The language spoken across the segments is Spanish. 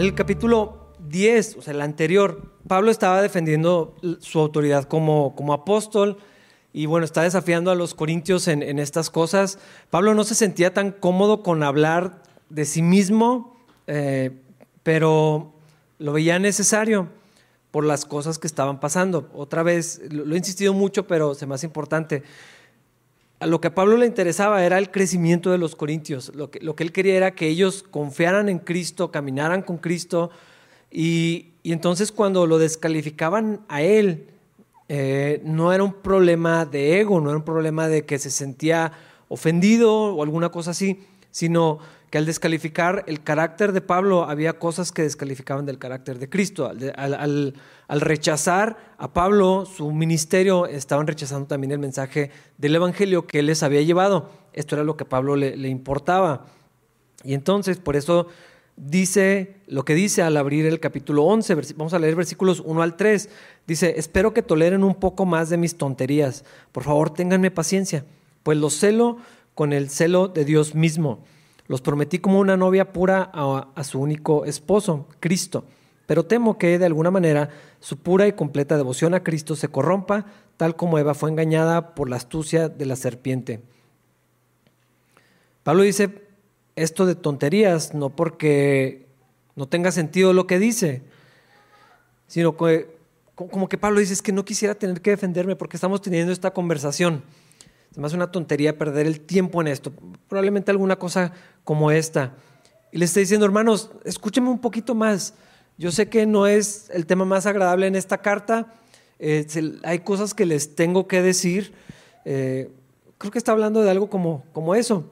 En el capítulo 10, o sea, el anterior, Pablo estaba defendiendo su autoridad como, como apóstol y bueno, está desafiando a los corintios en, estas cosas. Pablo no se sentía tan cómodo con hablar de sí mismo, eh, pero lo veía necesario por las cosas que estaban pasando. Otra vez, lo, he insistido mucho, pero es más importante. A lo que a Pablo le interesaba era el crecimiento de los corintios. Lo que, lo que él quería era que ellos confiaran en Cristo, caminaran con Cristo. Y, entonces cuando lo descalificaban a él, eh, no era un problema de ego, no era un problema de que se sentía ofendido o alguna cosa así, sino que al descalificar el carácter de Pablo había cosas que descalificaban del carácter de Cristo. Al, rechazar a Pablo su ministerio, estaban rechazando también el mensaje del Evangelio que él les había llevado. Esto era lo que a Pablo le, importaba. Y entonces, por eso dice lo que dice al abrir el capítulo 11, vamos a leer versículos 1 al 3. Dice, espero que toleren un poco más de mis tonterías. Por favor, ténganme paciencia, pues los celo con el celo de Dios mismo. Los prometí como una novia pura a, su único esposo, Cristo. Pero temo que de alguna manera su pura y completa devoción a Cristo se corrompa, tal como Eva fue engañada por la astucia de la serpiente. Pablo dice, esto de tonterías, no porque no tenga sentido lo que dice, sino como que Pablo dice, es que no quisiera tener que defenderme porque estamos teniendo esta conversación. Se me hace una tontería perder el tiempo en esto, probablemente alguna cosa como esta. Y le estoy diciendo, hermanos, escúchenme un poquito más. Yo sé que no es el tema más agradable en esta carta, eh, hay cosas que les tengo que decir. Eh, creo que está hablando de algo como, como eso.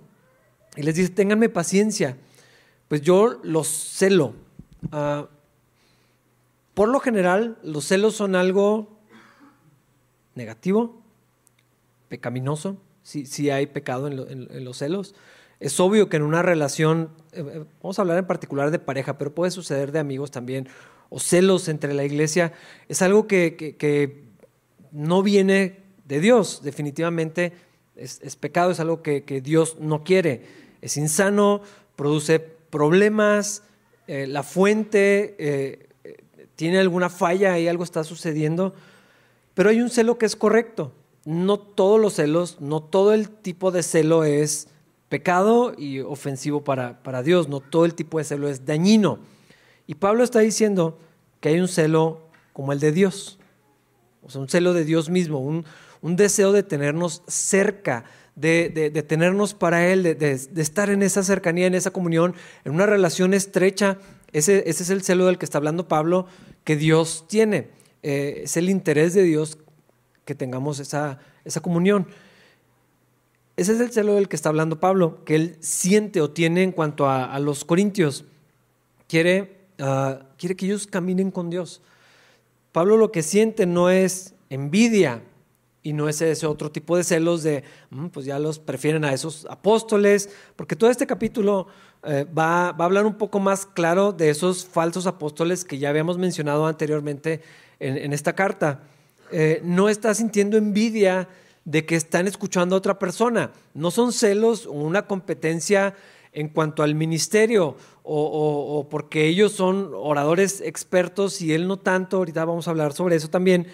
Y les dice, ténganme paciencia, pues yo los celo. Ah, por lo general, los celos son algo negativo, pecaminoso, si, si hay pecado en, los celos. Es obvio que en una relación, eh, eh, vamos a hablar en particular de pareja, pero puede suceder de amigos también, o celos entre la iglesia, es algo que, no viene de Dios, definitivamente es, pecado, es algo que, que Dios no quiere es insano, produce problemas, eh, la fuente eh, tiene alguna falla y algo está sucediendo, pero hay un celo que es correcto. No todos los celos, no todo el tipo de celo es pecado y ofensivo para, para Dios, no todo el tipo de celo es dañino. Y Pablo está diciendo que hay un celo como el de Dios, o sea, un celo de Dios mismo, un, un deseo de tenernos cerca, de, tenernos para Él, de, estar en esa cercanía, en esa comunión, en una relación estrecha. Ese, ese es el celo del que está hablando Pablo, que Dios tiene. Eh, es el interés de Dios que tengamos esa, esa comunión. Ese es el celo del que está hablando Pablo, que él siente o tiene en cuanto a, los corintios. Quiere, ah, quiere que ellos caminen con Dios. Pablo lo que siente no es envidia, y no es ese otro tipo de celos de, mm, pues ya los prefieren a esos apóstoles, porque todo este capítulo eh, va, a hablar un poco más claro de esos falsos apóstoles que ya habíamos mencionado anteriormente en, esta carta. Eh, no está sintiendo envidia de que están escuchando a otra persona, no son celos o una competencia en cuanto al ministerio o, porque ellos son oradores expertos y él no tanto, ahorita vamos a hablar sobre eso también,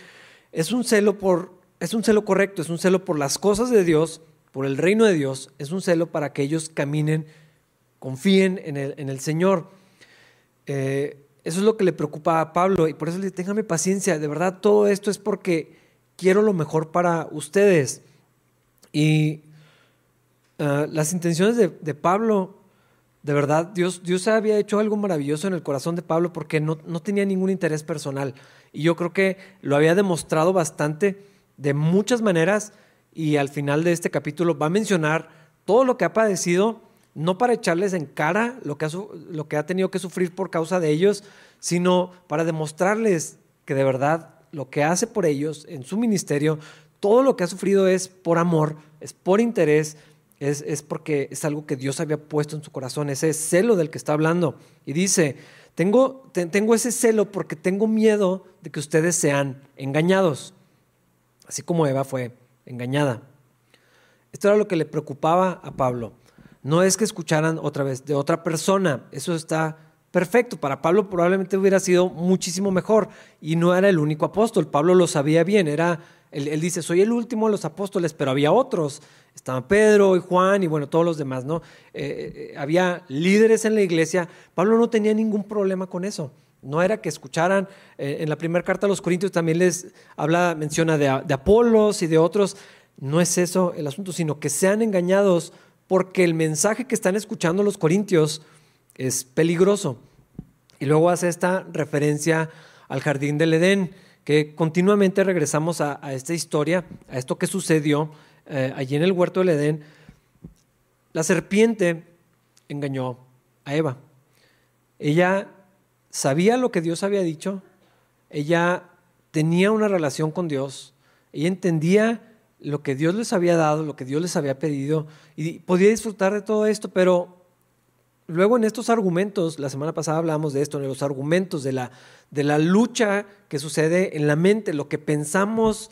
es un celo por es un celo correcto, es un celo por las cosas de Dios, por el reino de Dios, es un celo para que ellos caminen, confíen en el, en el Señor. Eh, eso es lo que le preocupa a Pablo y por eso le dice, téngame paciencia, de verdad todo esto es porque quiero lo mejor para ustedes. Y ah, las intenciones de, Pablo, de verdad, Dios, Dios había hecho algo maravilloso en el corazón de Pablo porque no, no tenía ningún interés personal. Y yo creo que lo había demostrado bastante de muchas maneras y al final de este capítulo va a mencionar todo lo que ha padecido, no para echarles en cara lo que ha, lo que ha tenido que sufrir por causa de ellos, sino para demostrarles que de verdad lo que hace por ellos en su ministerio, todo lo que ha sufrido es por amor, es por interés, es, porque es algo que Dios había puesto en su corazón, ese celo del que está hablando. Y dice, tengo, tengo ese celo porque tengo miedo de que ustedes sean engañados así como Eva fue engañada. Esto era lo que le preocupaba a Pablo. No es que escucharan otra vez de otra persona, eso está perfecto. Para Pablo probablemente hubiera sido muchísimo mejor y no era el único apóstol. Pablo lo sabía bien, era, él, dice, soy el último de los apóstoles, pero había otros. Estaban Pedro y Juan y bueno, todos los demás, ¿no? Eh, eh, había líderes en la iglesia. Pablo no tenía ningún problema con eso. No era que escucharan, eh, en la primera carta a los Corintios también les habla, menciona de, de Apolos y de otros. No es eso el asunto, sino que sean engañados porque el mensaje que están escuchando los corintios es peligroso. Y luego hace esta referencia al jardín del Edén, que continuamente regresamos a, esta historia, a esto que sucedió eh, allí en el huerto del Edén. La serpiente engañó a Eva. Ella sabía lo que Dios había dicho, ella tenía una relación con Dios, ella entendía lo que Dios les había dado, lo que Dios les había pedido, y podía disfrutar de todo esto, pero Luego en estos argumentos, la semana pasada hablamos de esto, en los argumentos de la, de la lucha que sucede en la mente, lo que pensamos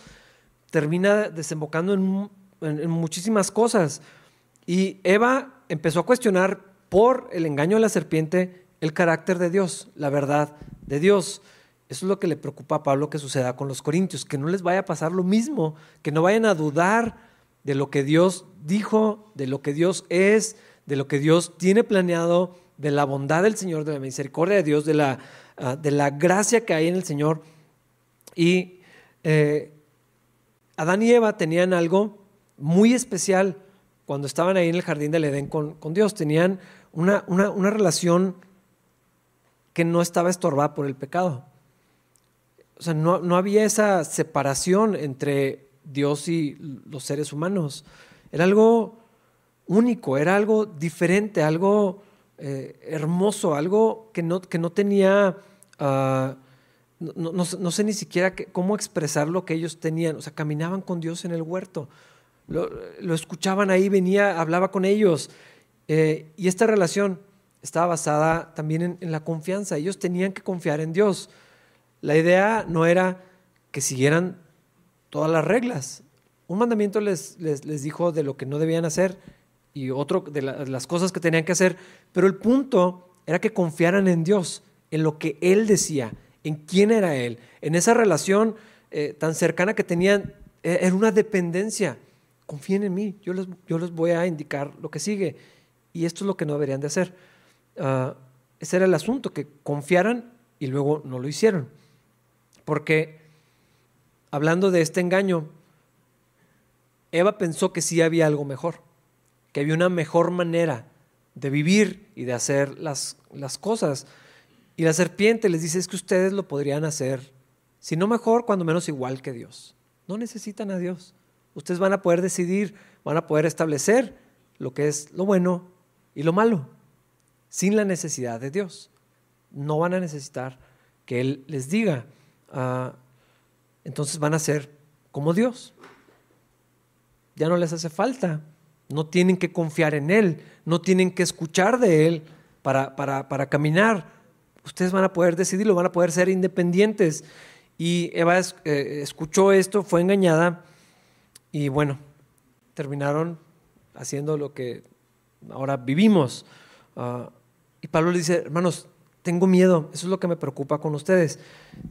termina desembocando en, en, muchísimas cosas. Y Eva empezó a cuestionar por el engaño de la serpiente el carácter de Dios, la verdad de Dios. Eso es lo que le preocupa a Pablo que suceda con los corintios, que no les vaya a pasar lo mismo, que no vayan a dudar de lo que Dios dijo, de lo que Dios es, de lo que Dios tiene planeado, de la bondad del Señor, de la misericordia de Dios, de la, ah, de la gracia que hay en el Señor. Y eh, Adán y Eva tenían algo muy especial cuando estaban ahí en el jardín del Edén con, Dios. Tenían una, una, relación que no estaba estorbada por el pecado. O sea, no, no, había esa separación entre Dios y los seres humanos. Era algo único, era algo diferente, algo eh, hermoso, algo que no, que no tenía, ah, no, sé ni siquiera cómo expresar lo que ellos tenían. O sea, caminaban con Dios en el huerto, lo, escuchaban ahí, venía, hablaba con ellos. Eh, y esta relación estaba basada también en la confianza. Ellos tenían que confiar en Dios. La idea no era que siguieran todas las reglas. Un mandamiento les, les, les, dijo de lo que no debían hacer y otro de las cosas que tenían que hacer, pero el punto era que confiaran en Dios, en lo que Él decía, en quién era Él, en esa relación eh, tan cercana que tenían, e, era una dependencia. Confíen en mí, yo les, yo les voy a indicar lo que sigue. Y esto es lo que no deberían de hacer. Ah, ese era el asunto, que confiaran y luego no lo hicieron. Porque hablando de este engaño, Eva pensó que sí había algo mejor que había una mejor manera de vivir y de hacer las, las cosas. Y la serpiente les dice, es que ustedes lo podrían hacer, si no mejor, cuando menos igual que Dios. No necesitan a Dios. Ustedes van a poder decidir, van a poder establecer lo que es lo bueno y lo malo, sin la necesidad de Dios. No van a necesitar que Él les diga. Entonces van a ser como Dios. Ya no les hace falta no tienen que confiar en Él, no tienen que escuchar de Él para, para, caminar. Ustedes van a poder decidirlo, van a poder ser independientes. Y Eva eh, escuchó esto, fue engañada y bueno, terminaron haciendo lo que ahora vivimos. Ah, y Pablo le dice, hermanos, tengo miedo, eso es lo que me preocupa con ustedes.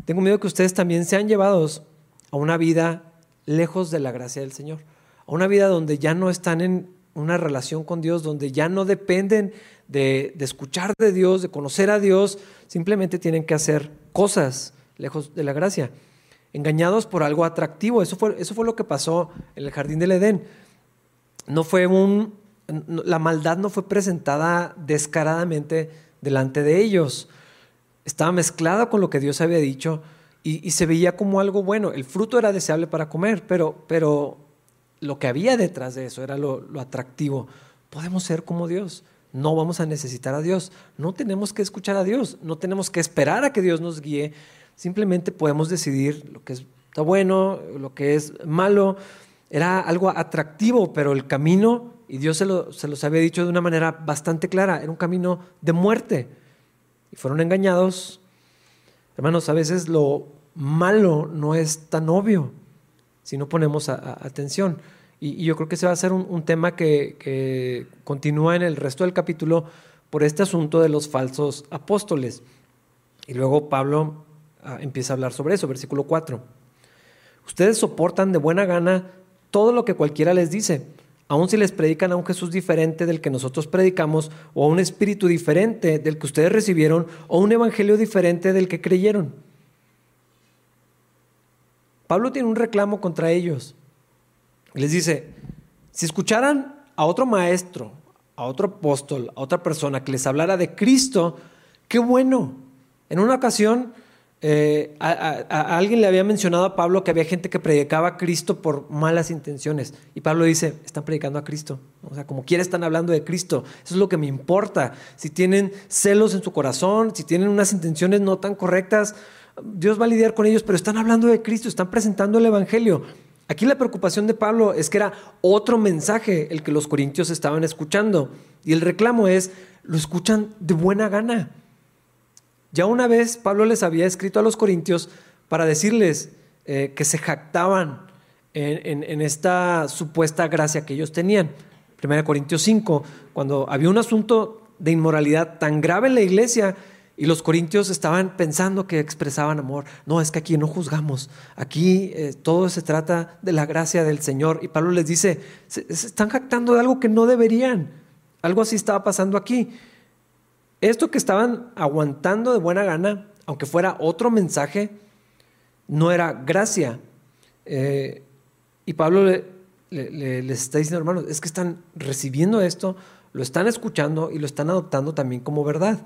Tengo miedo que ustedes también sean llevados a una vida lejos de la gracia del Señor a una vida donde ya no están en una relación con Dios, donde ya no dependen de, escuchar de Dios, de conocer a Dios, simplemente tienen que hacer cosas lejos de la gracia, engañados por algo atractivo. Eso fue, eso fue lo que pasó en el jardín del Edén. No fue un, la maldad no fue presentada descaradamente delante de ellos. Estaba mezclada con lo que Dios había dicho y, se veía como algo bueno. El fruto era deseable para comer, pero, pero lo que había detrás de eso era lo, atractivo. Podemos ser como Dios. No vamos a necesitar a Dios. No tenemos que escuchar a Dios. No tenemos que esperar a que Dios nos guíe. Simplemente podemos decidir lo que está bueno, lo que es malo. Era algo atractivo, pero el camino, y Dios se, se los había dicho de una manera bastante clara, era un camino de muerte. Y fueron engañados. Hermanos, a veces lo malo no es tan obvio si no ponemos atención. Y, yo creo que ese va a ser un, tema que, continúa en el resto del capítulo, por este asunto de los falsos apóstoles. Y luego Pablo ah, empieza a hablar sobre eso, versículo 4. Ustedes soportan de buena gana todo lo que cualquiera les dice, aun si les predican a un Jesús diferente del que nosotros predicamos, o a un espíritu diferente del que ustedes recibieron, o un evangelio diferente del que creyeron. Pablo tiene un reclamo contra ellos. Les dice, si escucharan a otro maestro, a otro apóstol, a otra persona que les hablara de Cristo, qué bueno. En una ocasión, eh, alguien le había mencionado a Pablo que había gente que predicaba a Cristo por malas intenciones. Y Pablo dice, están predicando a Cristo. O sea, como quiera están hablando de Cristo. Eso es lo que me importa. Si tienen celos en su corazón, si tienen unas intenciones no tan correctas, Dios va a lidiar con ellos, pero están hablando de Cristo, están presentando el Evangelio. Aquí la preocupación de Pablo es que era otro mensaje el que los corintios estaban escuchando. Y el reclamo es, lo escuchan de buena gana. Ya una vez Pablo les había escrito a los corintios para decirles eh, que se jactaban en, esta supuesta gracia que ellos tenían. 1 Corintios 5, cuando había un asunto de inmoralidad tan grave en la iglesia y los corintios estaban pensando que expresaban amor. No, es que aquí no juzgamos. Aquí eh, todo se trata de la gracia del Señor. Y Pablo les dice, se, están jactando de algo que no deberían. Algo así estaba pasando aquí. Esto que estaban aguantando de buena gana, aunque fuera otro mensaje, no era gracia. Eh, y Pablo les está diciendo, hermanos, es que están recibiendo esto, lo están escuchando y lo están adoptando también como verdad.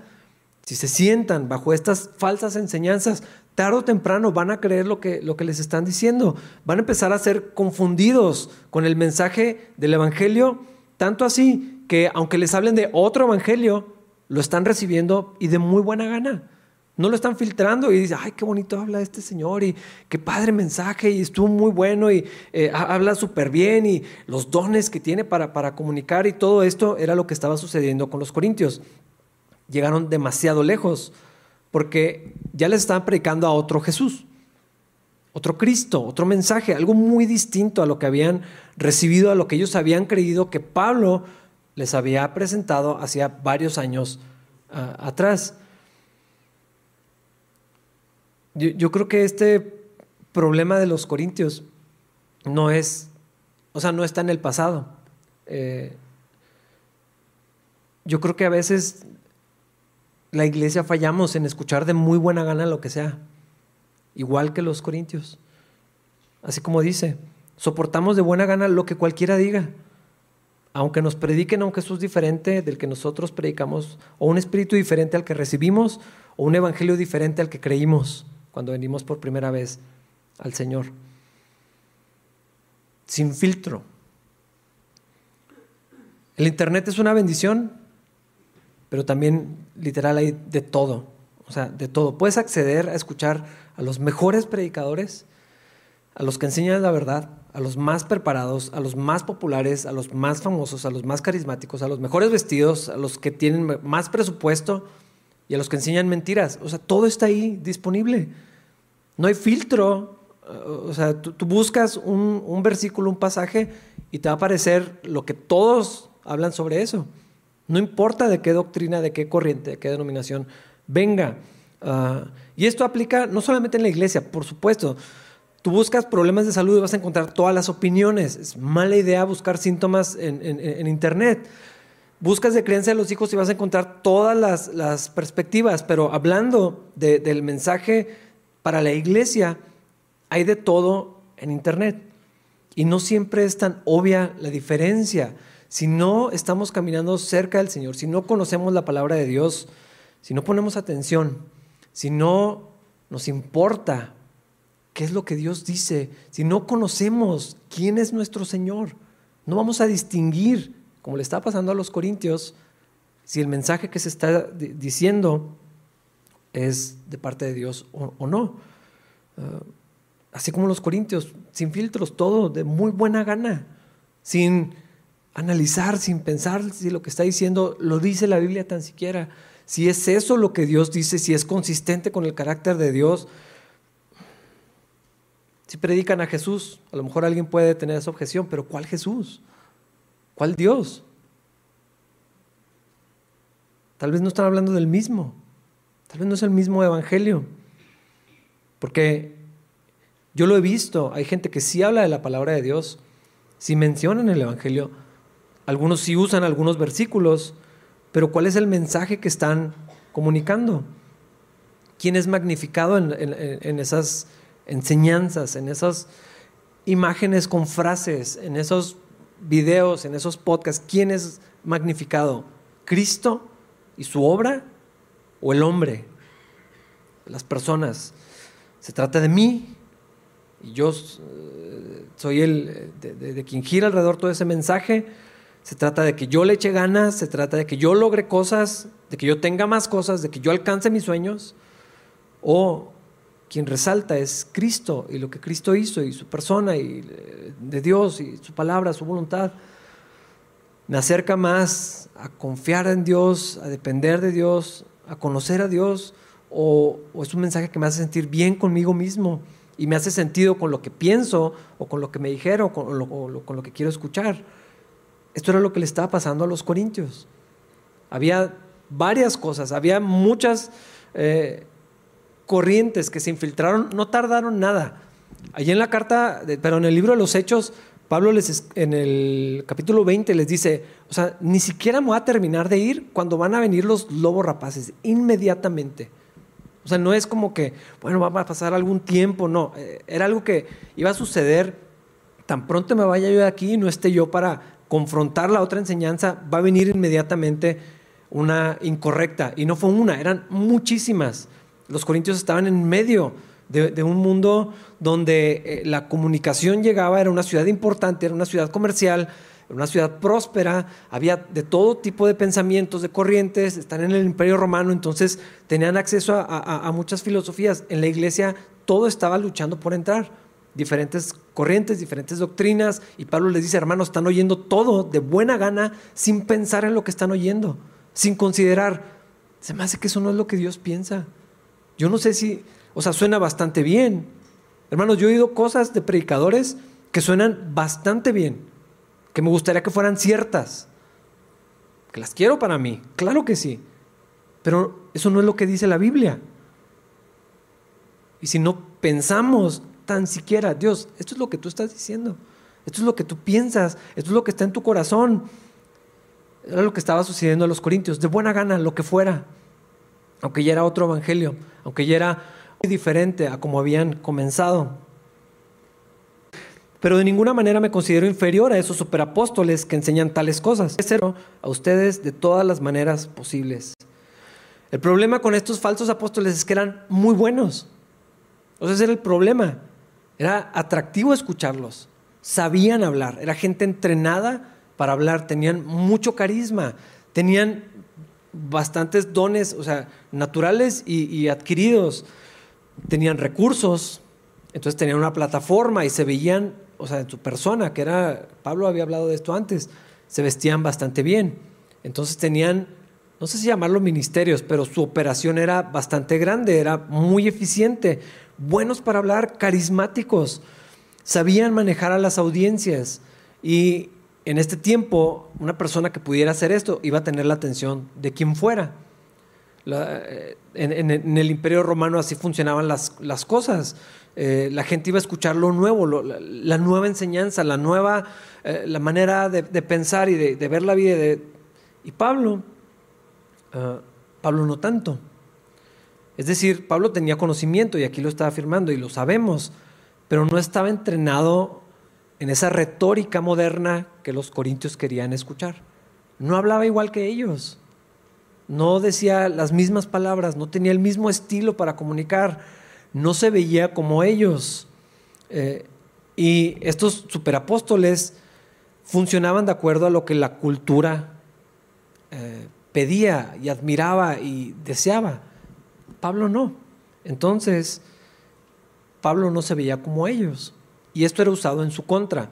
Si se sientan bajo estas falsas enseñanzas, tarde o temprano van a creer lo que, lo que les están diciendo. Van a empezar a ser confundidos con el mensaje del Evangelio, tanto así que aunque les hablen de otro Evangelio, lo están recibiendo y de muy buena gana. No lo están filtrando y dicen, ay, qué bonito habla este señor y qué padre mensaje y estuvo muy bueno y eh, habla súper bien y los dones que tiene para, para comunicar y todo esto era lo que estaba sucediendo con los corintios llegaron demasiado lejos porque ya les estaban predicando a otro Jesús, otro Cristo, otro mensaje, algo muy distinto a lo que habían recibido, a lo que ellos habían creído que Pablo les había presentado hacía varios años ah, atrás. Yo, creo que este problema de los corintios no es, o sea, no está en el pasado. Eh, yo creo que a veces la iglesia fallamos en escuchar de muy buena gana lo que sea, igual que los corintios. Así como dice, soportamos de buena gana lo que cualquiera diga, aunque nos prediquen a un Jesús diferente del que nosotros predicamos, o un espíritu diferente al que recibimos, o un evangelio diferente al que creímos cuando venimos por primera vez al Señor. Sin filtro. El Internet es una bendición, pero también literal hay de todo, o sea, de todo. Puedes acceder a escuchar a los mejores predicadores, a los que enseñan la verdad, a los más preparados, a los más populares, a los más famosos, a los más carismáticos, a los mejores vestidos, a los que tienen más presupuesto y a los que enseñan mentiras. O sea, todo está ahí disponible. No hay filtro. O sea, tú, buscas un, versículo, un pasaje y te va a aparecer lo que todos hablan sobre eso. No importa de qué doctrina, de qué corriente, de qué denominación venga. Ah, y esto aplica no solamente en la iglesia, por supuesto. Tú buscas problemas de salud y vas a encontrar todas las opiniones. Es mala idea buscar síntomas en, Internet. Buscas de creencia de los hijos y vas a encontrar todas las, perspectivas. Pero hablando del mensaje para la iglesia, hay de todo en Internet. Y no siempre es tan obvia la diferencia si no estamos caminando cerca del Señor, si no conocemos la palabra de Dios, si no ponemos atención, si no nos importa qué es lo que Dios dice, si no conocemos quién es nuestro Señor, no vamos a distinguir, como le está pasando a los corintios, si el mensaje que se está diciendo es de parte de Dios o, no. Ah, así como los corintios, sin filtros, todo de muy buena gana, sin analizar sin pensar si lo que está diciendo lo dice la Biblia tan siquiera. Si es eso lo que Dios dice, si es consistente con el carácter de Dios. Si predican a Jesús, a lo mejor alguien puede tener esa objeción, pero ¿cuál Jesús? ¿Cuál Dios? Tal vez no están hablando del mismo. Tal vez no es el mismo evangelio. Porque yo lo he visto, hay gente que sí habla de la palabra de Dios, sí mencionan el evangelio, algunos sí usan algunos versículos, pero ¿cuál es el mensaje que están comunicando? ¿Quién es magnificado en, esas enseñanzas, en esas imágenes con frases, en esos videos, en esos podcasts? ¿Quién es magnificado? ¿Cristo y su obra o el hombre? Las personas. Se trata de mí y yo eh, soy el de quien gira alrededor todo ese mensaje se trata de que yo le eche ganas, se trata de que yo logre cosas, de que yo tenga más cosas, de que yo alcance mis sueños. O quien resalta es Cristo y lo que Cristo hizo y su persona y eh, de Dios y su palabra, su voluntad. Me acerca más a confiar en Dios, a depender de Dios, a conocer a Dios, o, es un mensaje que me hace sentir bien conmigo mismo y me hace sentido con lo que pienso o con lo que me dijeron o con lo que quiero escuchar. Esto era lo que le estaba pasando a los corintios. Había varias cosas, había muchas eh, corrientes que se infiltraron, no tardaron nada. Allí en la carta, pero en el libro de los Hechos, Pablo les, en el capítulo 20 les dice, o sea, ni siquiera me voy a terminar de ir cuando van a venir los lobos rapaces, inmediatamente. O sea, no es como que, bueno, va a pasar algún tiempo, no, eh, era algo que iba a suceder tan pronto me vaya yo de aquí y no esté yo para confrontar la otra enseñanza, va a venir inmediatamente una incorrecta. Y no fue una, eran muchísimas. Los corintios estaban en medio de, un mundo donde eh, la comunicación llegaba, era una ciudad importante, era una ciudad comercial, era una ciudad próspera, había de todo tipo de pensamientos, de corrientes, están en el imperio romano, entonces tenían acceso a muchas filosofías. En la iglesia todo estaba luchando por entrar diferentes corrientes, diferentes doctrinas, y Pablo les dice, hermanos, están oyendo todo de buena gana sin pensar en lo que están oyendo, sin considerar, se me hace que eso no es lo que Dios piensa. Yo no sé si, o sea, suena bastante bien. Hermanos, yo he oído cosas de predicadores que suenan bastante bien, que me gustaría que fueran ciertas, que las quiero para mí, claro que sí, pero eso no es lo que dice la Biblia. Y si no pensamos tan siquiera, Dios, esto es lo que tú estás diciendo, esto es lo que tú piensas, esto es lo que está en tu corazón. Era lo que estaba sucediendo a los corintios, de buena gana, lo que fuera, aunque ya era otro evangelio, aunque ya era muy diferente a como habían comenzado. Pero de ninguna manera me considero inferior a esos superapóstoles que enseñan tales cosas. A ustedes de todas las maneras posibles. El problema con estos falsos apóstoles es que eran muy buenos. O sea, ese era el problema. Era atractivo escucharlos. Sabían hablar. Era gente entrenada para hablar. Tenían mucho carisma. Tenían bastantes dones, o sea, naturales y, adquiridos. Tenían recursos. Entonces tenían una plataforma y se veían, o sea, en su persona, que era, Pablo había hablado de esto antes, se vestían bastante bien. Entonces tenían, no sé si llamarlo ministerios, pero su operación era bastante grande, era muy eficiente buenos para hablar, carismáticos, sabían manejar a las audiencias y en este tiempo una persona que pudiera hacer esto iba a tener la atención de quien fuera. Eh, en, el imperio romano así funcionaban las, cosas. Eh, la gente iba a escuchar lo nuevo, la, nueva enseñanza, la nueva eh, la manera de, pensar y de, ver la vida. De, y Pablo, ah, Pablo no tanto. Es decir, Pablo tenía conocimiento y aquí lo está afirmando y lo sabemos, pero no estaba entrenado en esa retórica moderna que los corintios querían escuchar. No hablaba igual que ellos, no decía las mismas palabras, no tenía el mismo estilo para comunicar, no se veía como ellos. Eh, y estos superapóstoles funcionaban de acuerdo a lo que la cultura eh, pedía y admiraba y deseaba. Pablo no. Entonces, Pablo no se veía como ellos. Y esto era usado en su contra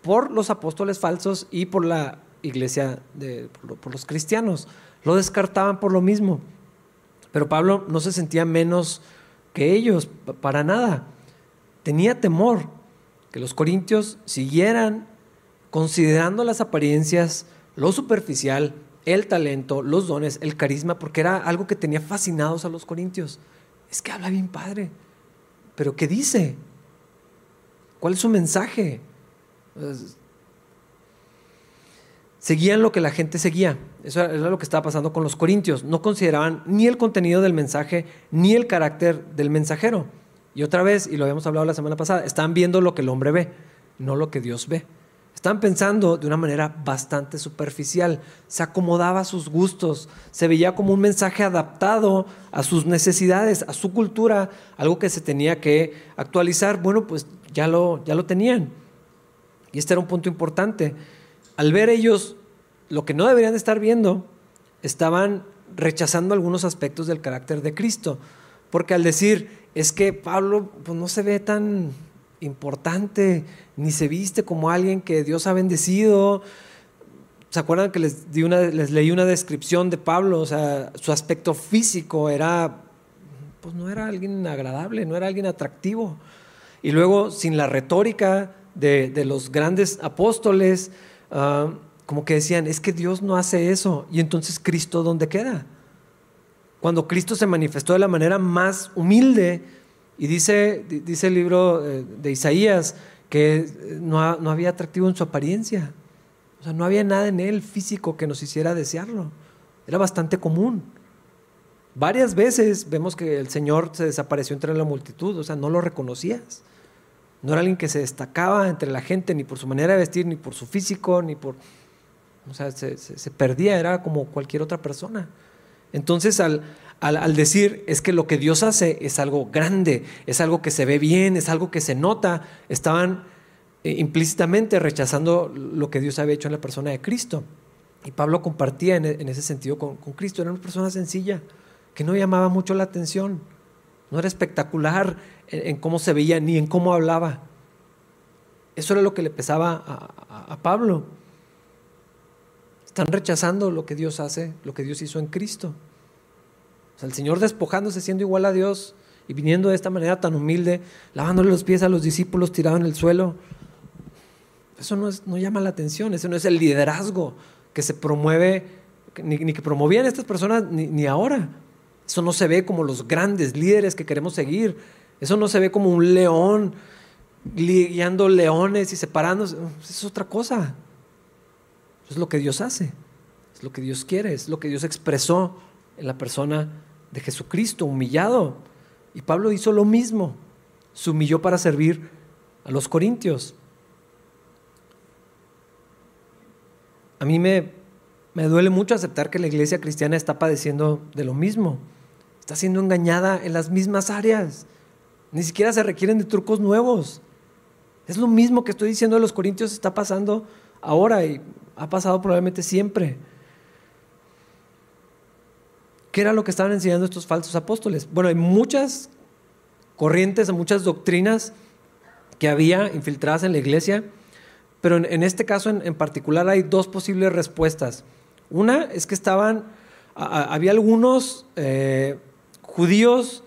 por los apóstoles falsos y por la iglesia, de, por los cristianos. Lo descartaban por lo mismo. Pero Pablo no se sentía menos que ellos, para nada. Tenía temor que los corintios siguieran considerando las apariencias, lo superficial, el talento, los dones, el carisma, porque era algo que tenía fascinados a los corintios. Es que habla bien padre, pero ¿qué dice? ¿Cuál es su mensaje? Seguían lo que la gente seguía. Eso era lo que estaba pasando con los corintios. No consideraban ni el contenido del mensaje ni el carácter del mensajero. Y otra vez, y lo habíamos hablado la semana pasada, están viendo lo que el hombre ve, no lo que Dios ve. Están pensando de una manera bastante superficial, se acomodaba a sus gustos, se veía como un mensaje adaptado a sus necesidades, a su cultura, algo que se tenía que actualizar. Bueno, pues ya lo, ya lo tenían. Y este era un punto importante. Al ver ellos lo que no deberían estar viendo, estaban rechazando algunos aspectos del carácter de Cristo. Porque al decir, es que Pablo pues, no se ve tan importante, ni se viste como alguien que Dios ha bendecido. ¿Se acuerdan que les, di una, les leí una descripción de Pablo? O sea, su aspecto físico era, pues no era alguien agradable, no era alguien atractivo. Y luego, sin la retórica de, los grandes apóstoles, ah, como que decían, es que Dios no hace eso. Y entonces, ¿Cristo dónde queda? Cuando Cristo se manifestó de la manera más humilde, y dice, dice el libro eh, de Isaías que no, no, había atractivo en su apariencia. O sea, no había nada en él físico que nos hiciera desearlo. Era bastante común. Varias veces vemos que el Señor se desapareció entre la multitud, o sea, no lo reconocías. No era alguien que se destacaba entre la gente ni por su manera de vestir, ni por su físico, ni por... O sea, se, se perdía, era como cualquier otra persona. Entonces, al, al, decir es que lo que Dios hace es algo grande, es algo que se ve bien, es algo que se nota, estaban eh, implícitamente rechazando lo que Dios había hecho en la persona de Cristo. Y Pablo compartía en, ese sentido con, Cristo, era una persona sencilla, que no llamaba mucho la atención, no era espectacular en, cómo se veía ni en cómo hablaba. Eso era lo que le pesaba a Pablo. Están rechazando lo que Dios hace, lo que Dios hizo en Cristo. O sea, el Señor despojándose, siendo igual a Dios y viniendo de esta manera tan humilde, lavándole los pies a los discípulos tirados en el suelo. Eso no, es, no llama la atención, ese no es el liderazgo que se promueve, ni, que promovían estas personas ni, ni ahora. Eso no se ve como los grandes líderes que queremos seguir. Eso no se ve como un león guiando leones y separándose. Es otra cosa. Es lo que Dios hace. Es lo que Dios quiere. Es lo que Dios expresó en la persona de Jesucristo, humillado. Y Pablo hizo lo mismo, se humilló para servir a los corintios. A mí me, me duele mucho aceptar que la iglesia cristiana está padeciendo de lo mismo, está siendo engañada en las mismas áreas, ni siquiera se requieren de trucos nuevos. Es lo mismo que estoy diciendo de los corintios está pasando ahora y ha pasado probablemente siempre. ¿Qué era lo que estaban enseñando estos falsos apóstoles? Bueno, hay muchas corrientes, muchas doctrinas que había infiltradas en la iglesia, pero en, este caso en, particular hay dos posibles respuestas. Una es que estaban, había algunos eh, judíos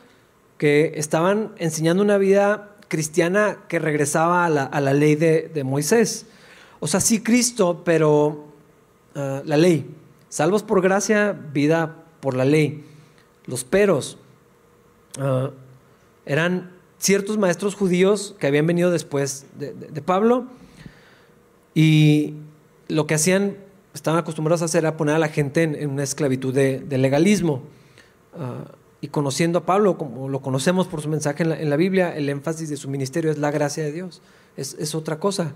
que estaban enseñando una vida cristiana que regresaba a la, ley de, Moisés. O sea, sí Cristo, pero ah, la ley. Salvos por gracia, vida por la ley. Los peros ah, eran ciertos maestros judíos que habían venido después de, Pablo y lo que hacían, estaban acostumbrados a hacer era poner a la gente en, una esclavitud de, legalismo. Ah, y conociendo a Pablo, como lo conocemos por su mensaje en la, Biblia, el énfasis de su ministerio es la gracia de Dios, es, es otra cosa.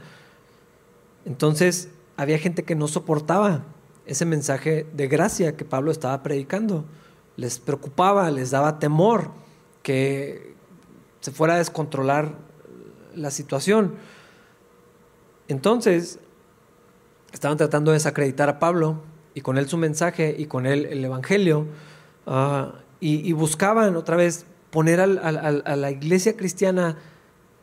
Entonces, había gente que no soportaba ese mensaje de gracia que Pablo estaba predicando. Les preocupaba, les daba temor que se fuera a descontrolar la situación. Entonces, estaban tratando de desacreditar a Pablo y con él su mensaje y con él el Evangelio ah, y, buscaban otra vez poner a la iglesia cristiana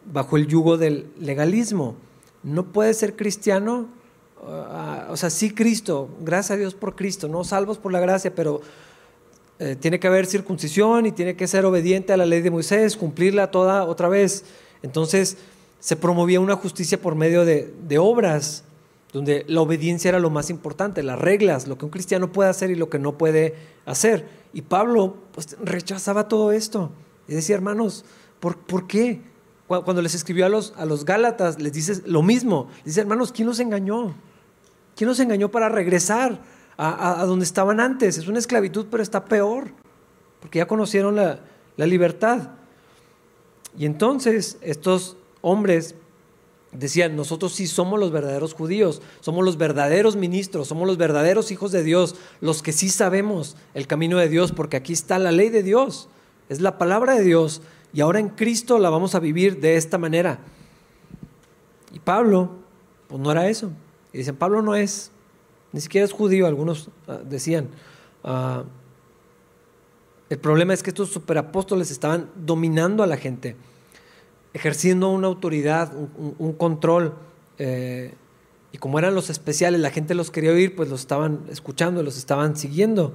bajo el yugo del legalismo. No puede ser cristiano o sea, sí Cristo, gracias a Dios por Cristo, no salvos por la gracia, pero eh, tiene que haber circuncisión y tiene que ser obediente a la ley de Moisés, cumplirla toda otra vez. Entonces se promovía una justicia por medio de, obras donde la obediencia era lo más importante, las reglas, lo que un cristiano puede hacer y lo que no puede hacer. Y Pablo pues, rechazaba todo esto. Y decía, hermanos, ¿por, ¿por qué? Cuando les escribió a los, a los Gálatas, les dice lo mismo. dice, hermanos, ¿quién los engañó? ¿Quién los engañó para regresar a, donde estaban antes? Es una esclavitud, pero está peor, porque ya conocieron la, la libertad. Y entonces estos hombres decían, nosotros sí somos los verdaderos judíos, somos los verdaderos ministros, somos los verdaderos hijos de Dios, los que sí sabemos el camino de Dios, porque aquí está la ley de Dios, es la palabra de Dios, y ahora en Cristo la vamos a vivir de esta manera. Y Pablo, pues no era eso. Y dicen, Pablo no es, ni siquiera es judío, algunos ah, decían. Ah, el problema es que estos superapóstoles estaban dominando a la gente, ejerciendo una autoridad, un, control. Eh, y como eran los especiales, la gente los quería oír, pues los estaban escuchando, los estaban siguiendo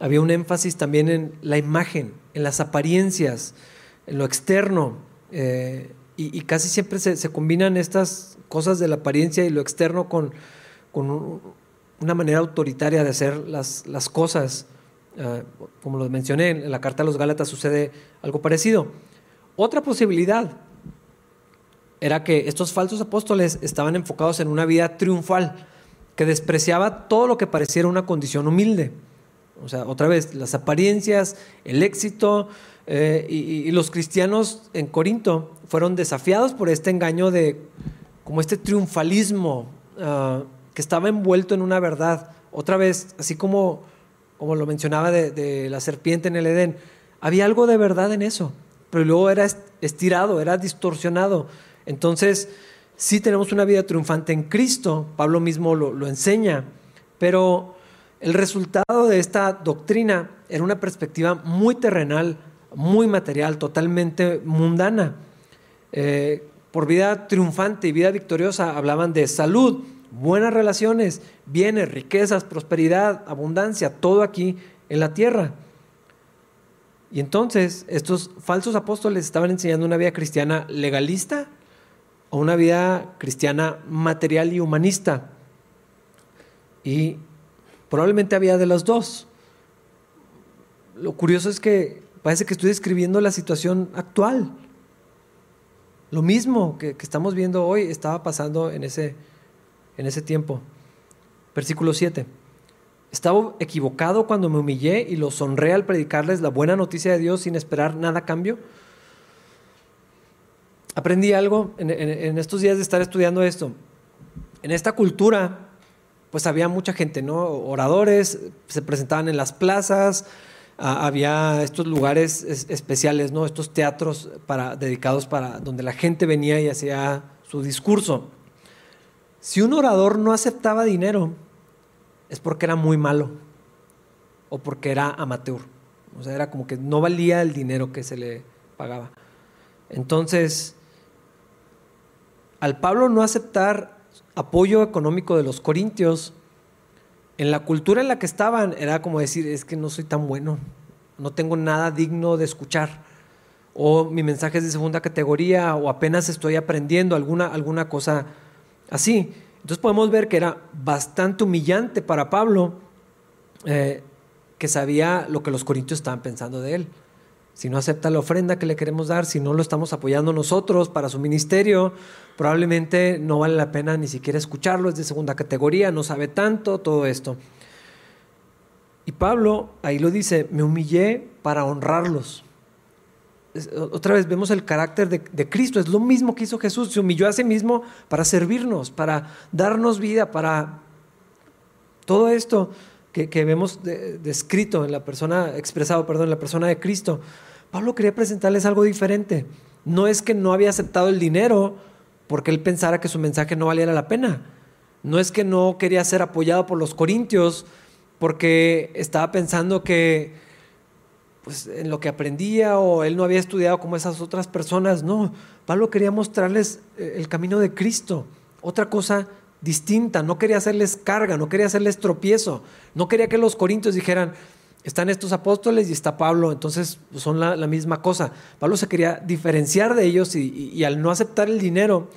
había un énfasis también en la imagen, en las apariencias, en lo externo. Eh, y, casi siempre se, combinan estas cosas de la apariencia y lo externo con, una manera autoritaria de hacer las, cosas. Ah, como lo mencioné, en la carta a los Gálatas sucede algo parecido. Otra posibilidad era que estos falsos apóstoles estaban enfocados en una vida triunfal, que despreciaba todo lo que pareciera una condición humilde. O sea, otra vez, las apariencias, el éxito, eh, y, los cristianos en Corinto fueron desafiados por este engaño de, como este triunfalismo ah, que estaba envuelto en una verdad. Otra vez, así como, como lo mencionaba de, la serpiente en el Edén, había algo de verdad en eso, pero luego era estirado, era distorsionado. Entonces, sí tenemos una vida triunfante en Cristo, Pablo mismo lo, lo enseña, pero el resultado de esta doctrina era una perspectiva muy terrenal, muy material, totalmente mundana. Eh, por vida triunfante y vida victoriosa hablaban de salud, buenas relaciones, bienes, riquezas, prosperidad, abundancia, todo aquí en la tierra. Y entonces estos falsos apóstoles estaban enseñando una vida cristiana legalista o una vida cristiana material y humanista. Y Probablemente había de las dos. Lo curioso es que parece que estoy describiendo la situación actual. Lo mismo que, estamos viendo hoy estaba pasando en ese, en ese tiempo. Versículo 7. Estaba equivocado cuando me humillé y los honré al predicarles la buena noticia de Dios sin esperar nada a cambio. Aprendí algo en estos días de estar estudiando esto. En esta cultura pues había mucha gente, ¿no? Oradores, se presentaban en las plazas, había estos lugares especiales, ¿no? Estos teatros para, dedicados para donde la gente venía y hacía su discurso. Si un orador no aceptaba dinero, es porque era muy malo o porque era amateur. O sea, era como que no valía el dinero que se le pagaba. Entonces, al Pablo no aceptar apoyo económico de los corintios, en la cultura en la que estaban era como decir, es que no soy tan bueno, no tengo nada digno de escuchar, o mi mensaje es de segunda categoría, o apenas estoy aprendiendo alguna, alguna cosa así. Entonces podemos ver que era bastante humillante para Pablo eh, que sabía lo que los corintios estaban pensando de él si no acepta la ofrenda que le queremos dar, si no lo estamos apoyando nosotros para su ministerio, probablemente no vale la pena ni siquiera escucharlo, es de segunda categoría, no sabe tanto, todo esto. Y Pablo ahí lo dice, me humillé para honrarlos. Otra vez vemos el carácter de, Cristo, es lo mismo que hizo Jesús, se humilló a sí mismo para servirnos, para darnos vida, para todo esto que, vemos descrito en la persona, expresado, perdón, en la persona de Cristo. Pablo quería presentarles algo diferente. No es que no había aceptado el dinero porque él pensara que su mensaje no valiera la pena. No es que no quería ser apoyado por los corintios porque estaba pensando que pues, en lo que aprendía o él no había estudiado como esas otras personas. No, Pablo quería mostrarles eh, el camino de Cristo. Otra cosa distinta, no quería hacerles carga, no quería hacerles tropiezo, no quería que los corintios dijeran, están estos apóstoles y está Pablo, entonces son la, misma cosa. Pablo se quería diferenciar de ellos y, al no aceptar el dinero,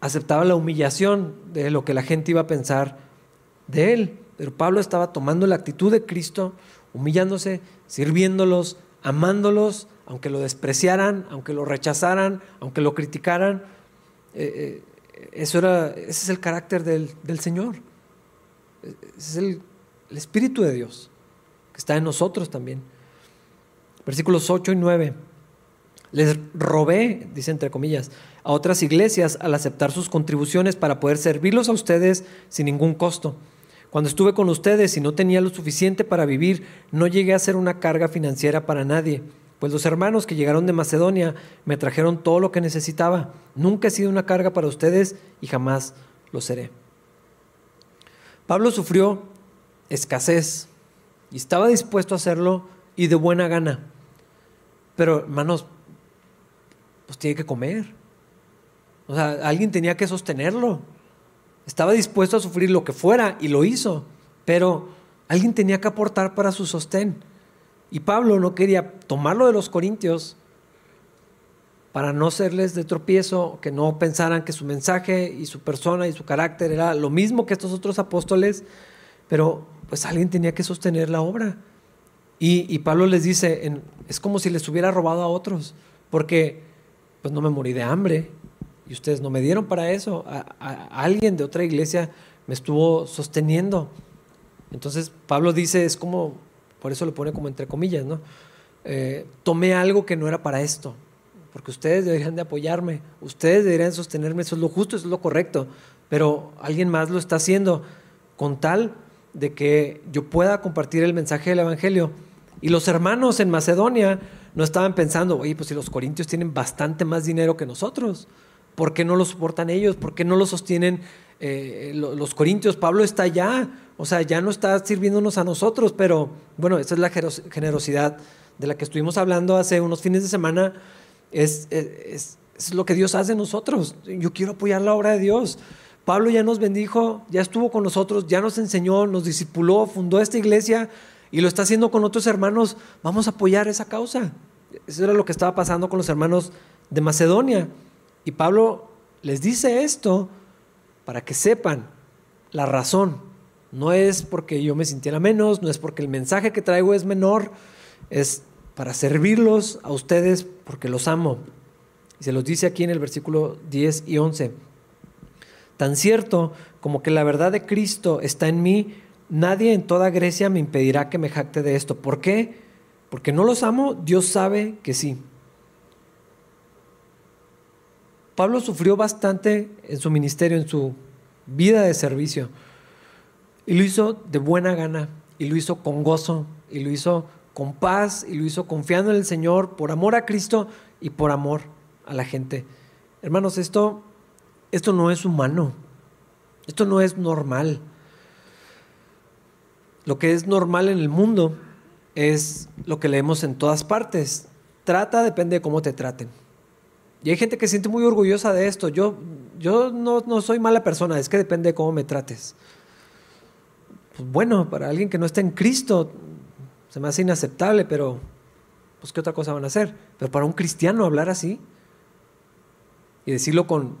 aceptaba la humillación de lo que la gente iba a pensar de él. Pero Pablo estaba tomando la actitud de Cristo, humillándose, sirviéndolos, amándolos, aunque lo despreciaran, aunque lo rechazaran, aunque lo criticaran. Eh, eh, eso era, ese es el carácter del, Señor. Ese es el Espíritu de Dios, está en nosotros también. Versículos 8 y 9. Les robé, dice entre comillas, a otras iglesias al aceptar sus contribuciones para poder servirlos a ustedes sin ningún costo. Cuando estuve con ustedes y no tenía lo suficiente para vivir, no llegué a ser una carga financiera para nadie, pues los hermanos que llegaron de Macedonia me trajeron todo lo que necesitaba. Nunca he sido una carga para ustedes y jamás lo seré. Pablo sufrió escasez y estaba dispuesto a hacerlo y de buena gana. Pero hermanos, pues tiene que comer. O sea, alguien tenía que sostenerlo. Estaba dispuesto a sufrir lo que fuera y lo hizo, pero alguien tenía que aportar para su sostén. Y Pablo no quería tomarlo de los corintios para no serles de tropiezo, que no pensaran que su mensaje y su persona y su carácter era lo mismo que estos otros apóstoles, pero pues alguien tenía que sostener la obra. Y, Pablo les dice, es como si les hubiera robado a otros, porque pues no me morí de hambre y ustedes no me dieron para eso. A, alguien de otra iglesia me estuvo sosteniendo. Entonces Pablo dice, es como, por eso lo pone como entre comillas, ¿no? Eh, tomé algo que no era para esto, porque ustedes deberían de apoyarme, ustedes deberían sostenerme, eso es lo justo, eso es lo correcto, pero alguien más lo está haciendo con tal de que yo pueda compartir el mensaje del Evangelio. Y los hermanos en Macedonia no estaban pensando, oye, pues si los corintios tienen bastante más dinero que nosotros, ¿por qué no lo soportan ellos? ¿Por qué no lo sostienen eh, los corintios? Pablo está allá, o sea, ya no está sirviéndonos a nosotros, pero bueno, esa es la generosidad de la que estuvimos hablando hace unos fines de semana, es, es, lo que Dios hace en nosotros. Yo quiero apoyar la obra de Dios. Pablo ya nos bendijo, ya estuvo con nosotros, ya nos enseñó, nos discipuló, fundó esta iglesia y lo está haciendo con otros hermanos, vamos a apoyar esa causa. Eso era lo que estaba pasando con los hermanos de Macedonia. Y Pablo les dice esto para que sepan la razón. No es porque yo me sintiera menos, no es porque el mensaje que traigo es menor, es para servirlos a ustedes porque los amo. Y se los dice aquí en el versículo 10 y 11. Tan cierto como que la verdad de Cristo está en mí, Nadie en toda Grecia me impedirá que me jacte de esto. ¿Por qué? Porque no los amo, Dios sabe que sí. Pablo sufrió bastante en su ministerio, en su vida de servicio. Y lo hizo de buena gana, y lo hizo con gozo, y lo hizo con paz, y lo hizo confiando en el Señor, por amor a Cristo y por amor a la gente. Hermanos, esto, esto no es humano, esto no es normal. Lo que es normal en el mundo es lo que leemos en todas partes. Trata depende de cómo te traten. Y hay gente que se siente muy orgullosa de esto. Yo, yo no, no soy mala persona, es que depende de cómo me trates. Pues bueno, para alguien que no está en Cristo se me hace inaceptable, pero pues qué otra cosa van a hacer. Pero para un cristiano hablar así y decirlo con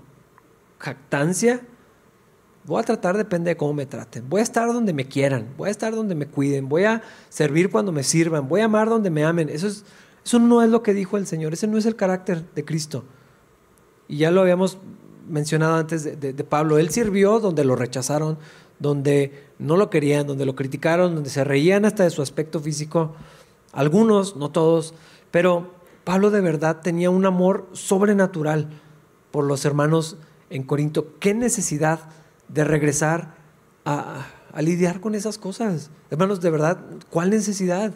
jactancia, Voy a tratar, depende de cómo me traten. Voy a estar donde me quieran, voy a estar donde me cuiden, voy a servir cuando me sirvan, voy a amar donde me amen. Eso, es, eso no es lo que dijo el Señor, ese no es el carácter de Cristo. Y ya lo habíamos mencionado antes de, de Pablo, él sirvió donde lo rechazaron, donde no lo querían, donde lo criticaron, donde se reían hasta de su aspecto físico. Algunos, no todos, pero Pablo de verdad tenía un amor sobrenatural por los hermanos en Corinto. ¿Qué necesidad? de regresar a, lidiar con esas cosas. Hermanos, de verdad, ¿cuál necesidad?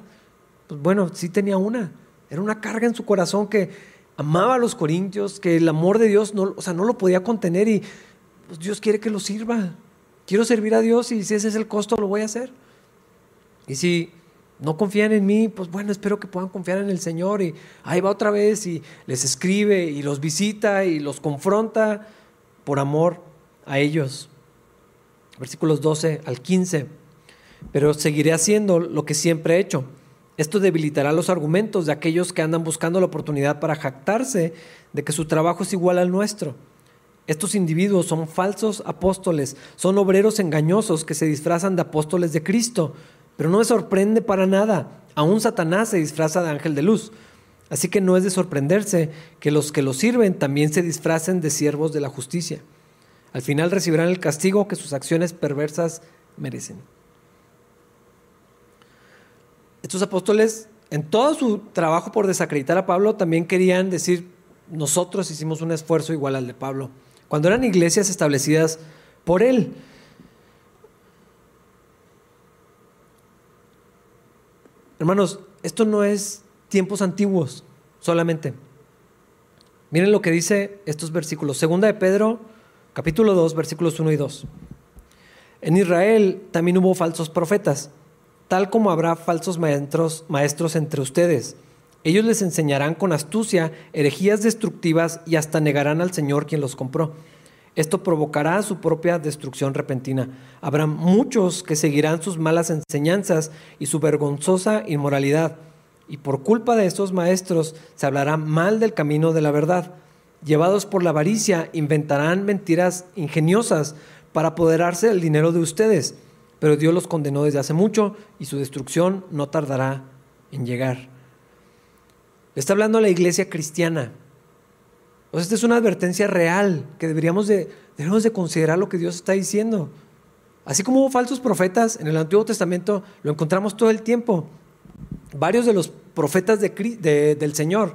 Pues bueno, sí tenía una. Era una carga en su corazón que amaba a los corintios, que el amor de Dios no, o sea, no lo podía contener y pues Dios quiere que lo sirva. Quiero servir a Dios y si ese es el costo, lo voy a hacer. Y si no confían en mí, pues bueno, espero que puedan confiar en el Señor. Y ahí va otra vez y les escribe y los visita y los confronta por amor a ellos versículos 12 al 15. Pero seguiré haciendo lo que siempre he hecho. Esto debilitará los argumentos de aquellos que andan buscando la oportunidad para jactarse de que su trabajo es igual al nuestro. Estos individuos son falsos apóstoles, son obreros engañosos que se disfrazan de apóstoles de Cristo. Pero no me sorprende para nada. Aún Satanás se disfraza de ángel de luz. Así que no es de sorprenderse que los que lo sirven también se disfracen de siervos de la justicia. Al final recibirán el castigo que sus acciones perversas merecen. Estos apóstoles, en todo su trabajo por desacreditar a Pablo, también querían decir, nosotros hicimos un esfuerzo igual al de Pablo cuando eran iglesias establecidas por él. Hermanos, esto no es tiempos antiguos solamente. Miren lo que dice estos versículos. Segunda de Pedro, capítulo 2, versículos 1 y 2. En Israel también hubo falsos profetas, tal como habrá falsos maestros, maestros entre ustedes ellos les enseñarán con astucia herejías destructivas y hasta negarán al Señor quien los compró. Esto provocará su propia destrucción repentina. Habrá muchos que seguirán sus malas enseñanzas y su vergonzosa inmoralidad. Y por culpa de estos maestros se hablará mal del camino de la verdad. Llevados por la avaricia, inventarán mentiras ingeniosas para apoderarse del dinero de ustedes. Pero Dios los condenó desde hace mucho y su destrucción no tardará en llegar. Le está hablando a la iglesia cristiana. O esta es una advertencia real que deberíamos de, de considerar lo que Dios está diciendo. Así como hubo falsos profetas en el Antiguo Testamento, lo encontramos todo el tiempo. Varios de los profetas del Señor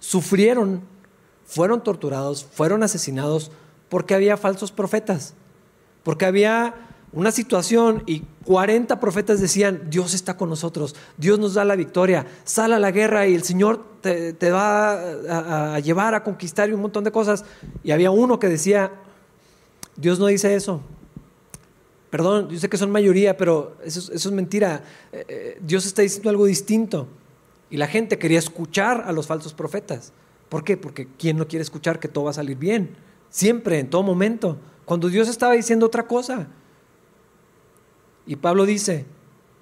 sufrieron, fueron torturados, fueron asesinados porque había falsos profetas, porque había una situación y 40 profetas decían, Dios está con nosotros, Dios nos da la victoria, sal a la guerra y el Señor te, va a, llevar a conquistar y un montón de cosas. Y había uno que decía, Dios no dice eso. Perdón, yo sé que son mayoría, pero eso, es mentira. Eh, eh, Dios está diciendo algo distinto. Y la gente quería escuchar a los falsos profetas. ¿Por qué? Porque ¿quién no quiere escuchar que todo va a salir bien? Siempre, en todo momento. Cuando Dios estaba diciendo otra cosa. Y Pablo dice,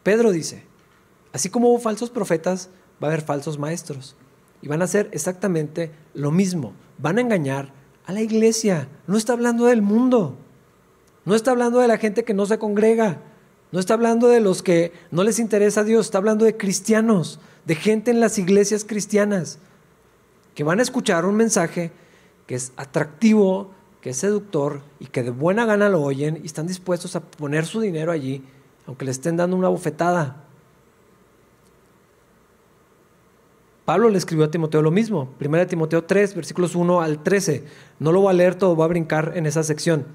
Pedro dice, así como hubo falsos profetas, va a haber falsos maestros. Y van a hacer exactamente lo mismo. Van a engañar a la iglesia. No está hablando del mundo. No está hablando de la gente que no se congrega. No está hablando de los que no les interesa a Dios. Está hablando de cristianos, de gente en las iglesias cristianas, que van a escuchar un mensaje que es atractivo, que es seductor y que de buena gana lo oyen y están dispuestos a poner su dinero allí, aunque le estén dando una bofetada. Pablo le escribió a Timoteo lo mismo, 1 Timoteo 3, versículos 1 al 13. No lo voy a leer todo, voy a brincar en esa sección,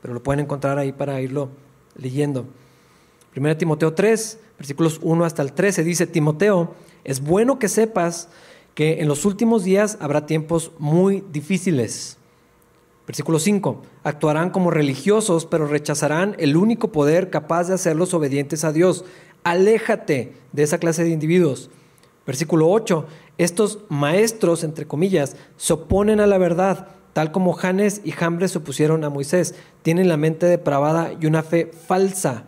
pero lo pueden encontrar ahí para irlo leyendo. 1 Timoteo 3, versículos 1 hasta el 13, dice, Timoteo, es bueno que sepas que en los últimos días habrá tiempos muy difíciles. Versículo 5. Actuarán como religiosos, pero rechazarán el único poder capaz de hacerlos obedientes a Dios. Aléjate de esa clase de individuos. Versículo 8. Estos maestros, entre comillas, se oponen a la verdad, tal como Janes y Jambres se opusieron a Moisés. Tienen la mente depravada y una fe falsa.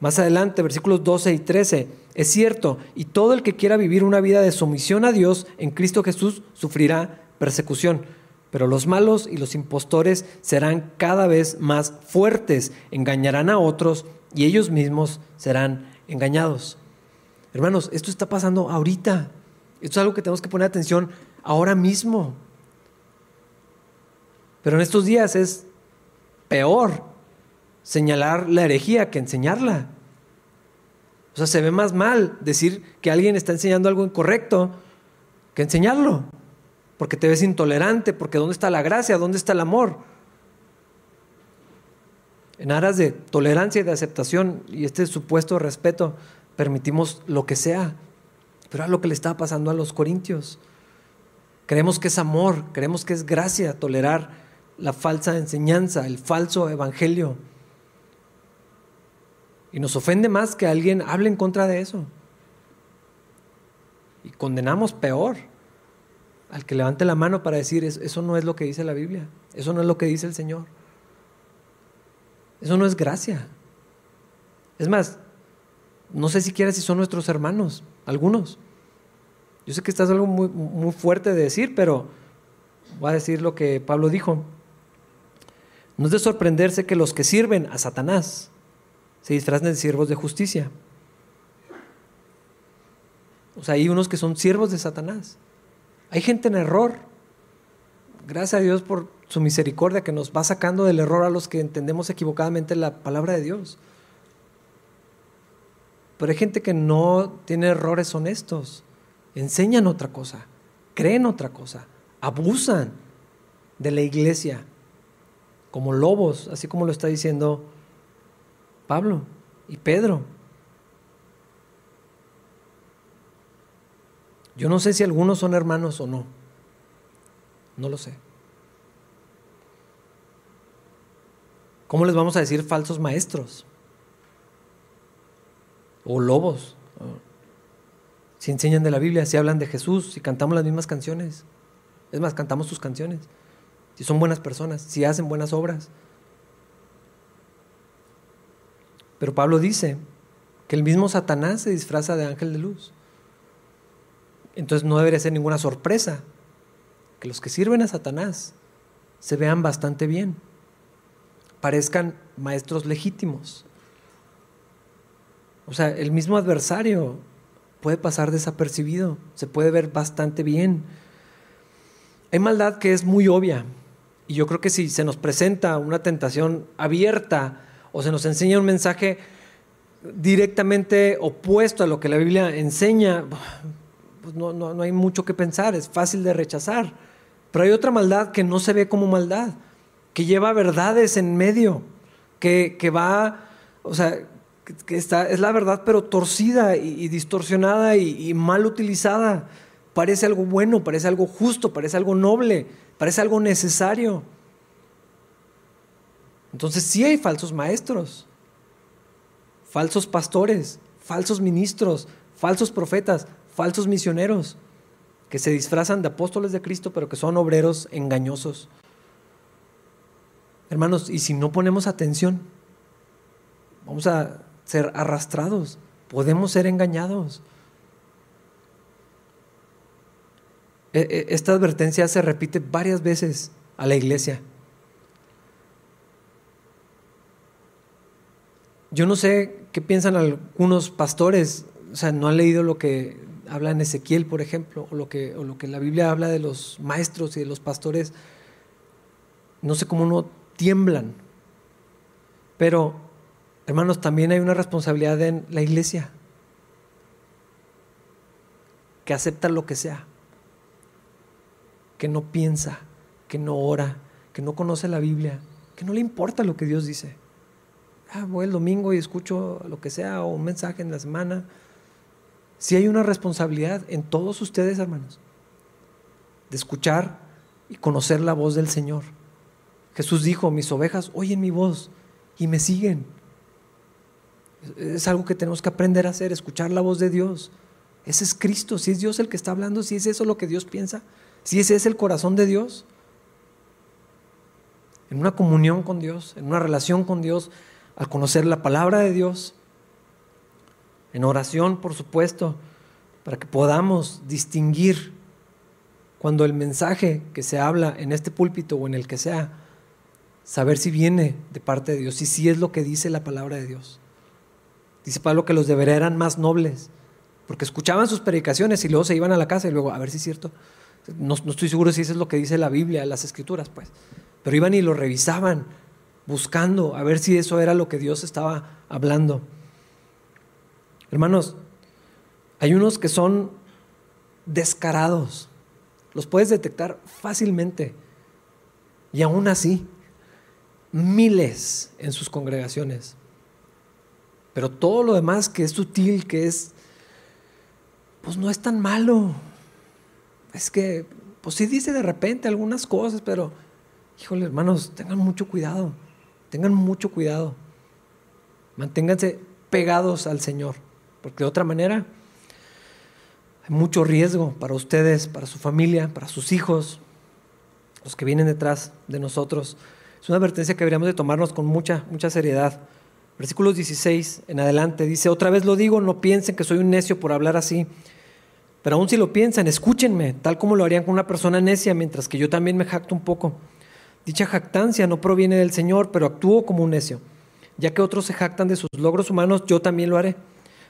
Más adelante, versículos 12 y 13. Es cierto, y todo el que quiera vivir una vida de sumisión a Dios en Cristo Jesús sufrirá persecución. Pero los malos y los impostores serán cada vez más fuertes, engañarán a otros y ellos mismos serán engañados. Hermanos, esto está pasando ahorita. Esto es algo que tenemos que poner atención ahora mismo. Pero en estos días es peor señalar la herejía que enseñarla. O sea, se ve más mal decir que alguien está enseñando algo incorrecto que enseñarlo porque te ves intolerante, porque ¿dónde está la gracia? ¿Dónde está el amor? En aras de tolerancia y de aceptación y este supuesto respeto, permitimos lo que sea. Pero es lo que le estaba pasando a los corintios. Creemos que es amor, creemos que es gracia tolerar la falsa enseñanza, el falso evangelio. Y nos ofende más que alguien hable en contra de eso. Y condenamos peor al que levante la mano para decir, eso no es lo que dice la Biblia, eso no es lo que dice el Señor. Eso no es gracia. Es más, no sé siquiera si son nuestros hermanos, algunos. Yo sé que esto es algo muy, muy fuerte de decir, pero voy a decir lo que Pablo dijo. No es de sorprenderse que los que sirven a Satanás se disfracen de siervos de justicia. O sea, hay unos que son siervos de Satanás. Hay gente en error. Gracias a Dios por su misericordia que nos va sacando del error a los que entendemos equivocadamente la palabra de Dios. Pero hay gente que no tiene errores honestos. Enseñan otra cosa, creen otra cosa, abusan de la iglesia como lobos, así como lo está diciendo Pablo y Pedro. Yo no sé si algunos son hermanos o no. No lo sé. ¿Cómo les vamos a decir falsos maestros? O lobos. Si enseñan de la Biblia, si hablan de Jesús, si cantamos las mismas canciones. Es más, cantamos sus canciones. Si son buenas personas, si hacen buenas obras. Pero Pablo dice que el mismo Satanás se disfraza de ángel de luz. Entonces no debería ser ninguna sorpresa que los que sirven a Satanás se vean bastante bien, parezcan maestros legítimos. O sea, el mismo adversario puede pasar desapercibido, se puede ver bastante bien. Hay maldad que es muy obvia y yo creo que si se nos presenta una tentación abierta o se nos enseña un mensaje directamente opuesto a lo que la Biblia enseña, pues no, no, hay mucho que pensar, es fácil de rechazar. Pero hay otra maldad que no se ve como maldad, que lleva verdades en medio, que, va, o sea, que, está, es la verdad pero torcida y, distorsionada y, mal utilizada. Parece algo bueno, parece algo justo, parece algo noble, parece algo necesario. Entonces sí hay falsos maestros, falsos pastores, falsos ministros, falsos profetas, falsos misioneros que se disfrazan de apóstoles de Cristo, pero que son obreros engañosos. Hermanos, y si no ponemos atención, vamos a ser arrastrados, podemos ser engañados. Esta advertencia se repite varias veces a la iglesia. Yo no sé qué piensan algunos pastores, o sea, no han leído lo que habla en Ezequiel, por ejemplo, o lo, que, o lo que la Biblia habla de los maestros y de los pastores, no sé cómo no tiemblan. Pero, hermanos, también hay una responsabilidad en la iglesia, que acepta lo que sea, que no piensa, que no ora, que no conoce la Biblia, que no le importa lo que Dios dice. Ah, voy el domingo y escucho lo que sea, o un mensaje en la semana, si hay una responsabilidad en todos ustedes, hermanos, de escuchar y conocer la voz del Señor. Jesús dijo, mis ovejas oyen mi voz y me siguen. Es algo que tenemos que aprender a hacer, escuchar la voz de Dios. Ese es Cristo, si es Dios el que está hablando, si es eso lo que Dios piensa, si ese es el corazón de Dios. En una comunión con Dios, en una relación con Dios, al conocer la palabra de Dios, en oración, por supuesto, para que podamos distinguir cuando el mensaje que se habla en este púlpito o en el que sea, saber si viene de parte de Dios y si es lo que dice la palabra de Dios. Dice Pablo que los deberes eran más nobles, porque escuchaban sus predicaciones y luego se iban a la casa y luego, a ver si es cierto. No, estoy seguro si eso es lo que dice la Biblia, las escrituras, pues. Pero iban y lo revisaban, buscando a ver si eso era lo que Dios estaba hablando. Hermanos, hay unos que son descarados, los puedes detectar fácilmente. Y aún así, miles en sus congregaciones. Pero todo lo demás que es sutil, que es, pues no es tan malo. Es que, pues sí dice de repente algunas cosas, pero, híjole hermanos, tengan mucho cuidado, tengan mucho cuidado. Manténganse pegados al Señor. Porque de otra manera hay mucho riesgo para ustedes, para su familia, para sus hijos, los que vienen detrás de nosotros. Es una advertencia que deberíamos de tomarnos con mucha, mucha seriedad. Versículos 16 en adelante dice, otra vez lo digo, no piensen que soy un necio por hablar así. Pero aún si lo piensan, escúchenme, tal como lo harían con una persona necia, mientras que yo también me jacto un poco. Dicha jactancia no proviene del Señor, pero actúo como un necio. Ya que otros se jactan de sus logros humanos, yo también lo haré.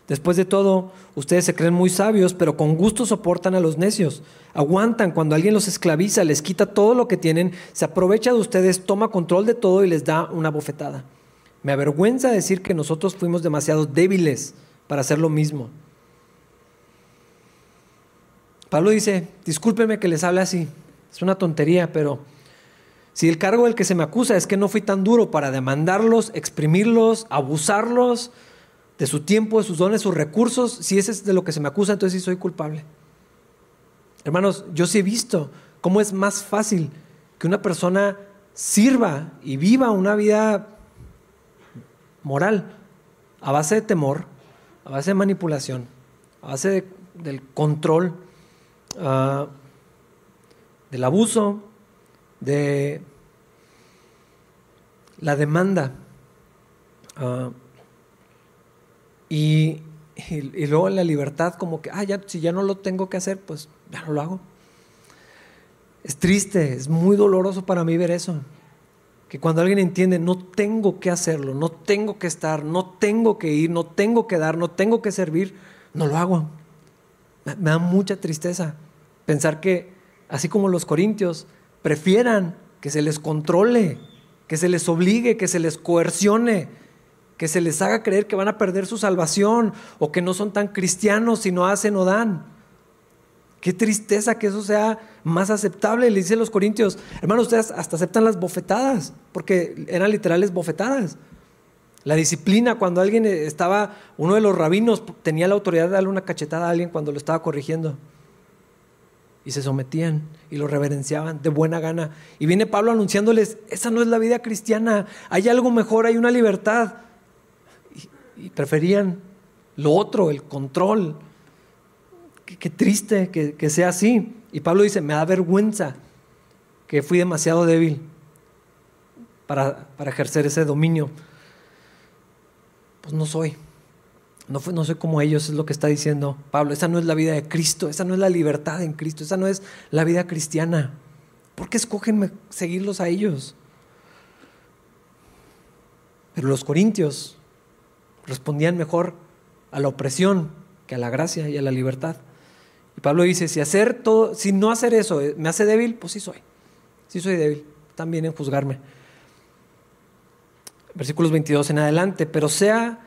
Después de todo, ustedes se creen muy sabios, pero con gusto soportan a los necios. Aguantan cuando alguien los esclaviza, les quita todo lo que tienen, se aprovecha de ustedes, toma control de todo y les da una bofetada. Me avergüenza decir que nosotros fuimos demasiado débiles para hacer lo mismo. Pablo dice, discúlpenme que les hable así, es una tontería, pero si el cargo del que se me acusa es que no fui tan duro para demandarlos, exprimirlos, abusarlos de su tiempo, de sus dones, sus recursos, si ese es de lo que se me acusa, entonces sí soy culpable. Hermanos, yo sí he visto cómo es más fácil que una persona sirva y viva una vida moral a base de temor, a base de manipulación, a base del control, ah, del abuso, de la demanda. Ah, y, y, luego la libertad como que, ah, ya, si ya no lo tengo que hacer, pues ya no lo hago. Es triste, es muy doloroso para mí ver eso. Que cuando alguien entiende, no tengo que hacerlo, no tengo que estar, no tengo que ir, no tengo que dar, no tengo que servir, no lo hago. Me, da mucha tristeza pensar que, así como los corintios, prefieran que se les controle, que se les obligue, que se les coercione, que se les haga creer que van a perder su salvación o que no son tan cristianos si no hacen o dan. Qué tristeza que eso sea más aceptable. Le dice los corintios, hermanos, ustedes hasta aceptan las bofetadas, porque eran literales bofetadas. La disciplina, cuando alguien estaba, uno de los rabinos tenía la autoridad de darle una cachetada a alguien cuando lo estaba corrigiendo y se sometían y lo reverenciaban de buena gana. Y viene Pablo anunciándoles, esa no es la vida cristiana, hay algo mejor, hay una libertad. Y, preferían lo otro, el control. Qué, triste que, que, sea así. Y Pablo dice, me da vergüenza que fui demasiado débil para, para ejercer ese dominio. Pues no soy. No, no soy como ellos, es lo que está diciendo Pablo. Esa no es la vida de Cristo, esa no es la libertad en Cristo, esa no es la vida cristiana. ¿Por qué escogen seguirlos a ellos? Pero los corintios respondían mejor a la opresión que a la gracia y a la libertad. Y Pablo dice, si hacer todo, si no hacer eso eh, me hace débil, pues sí soy. Sí soy débil, también en juzgarme. Versículos 22 en adelante, pero sea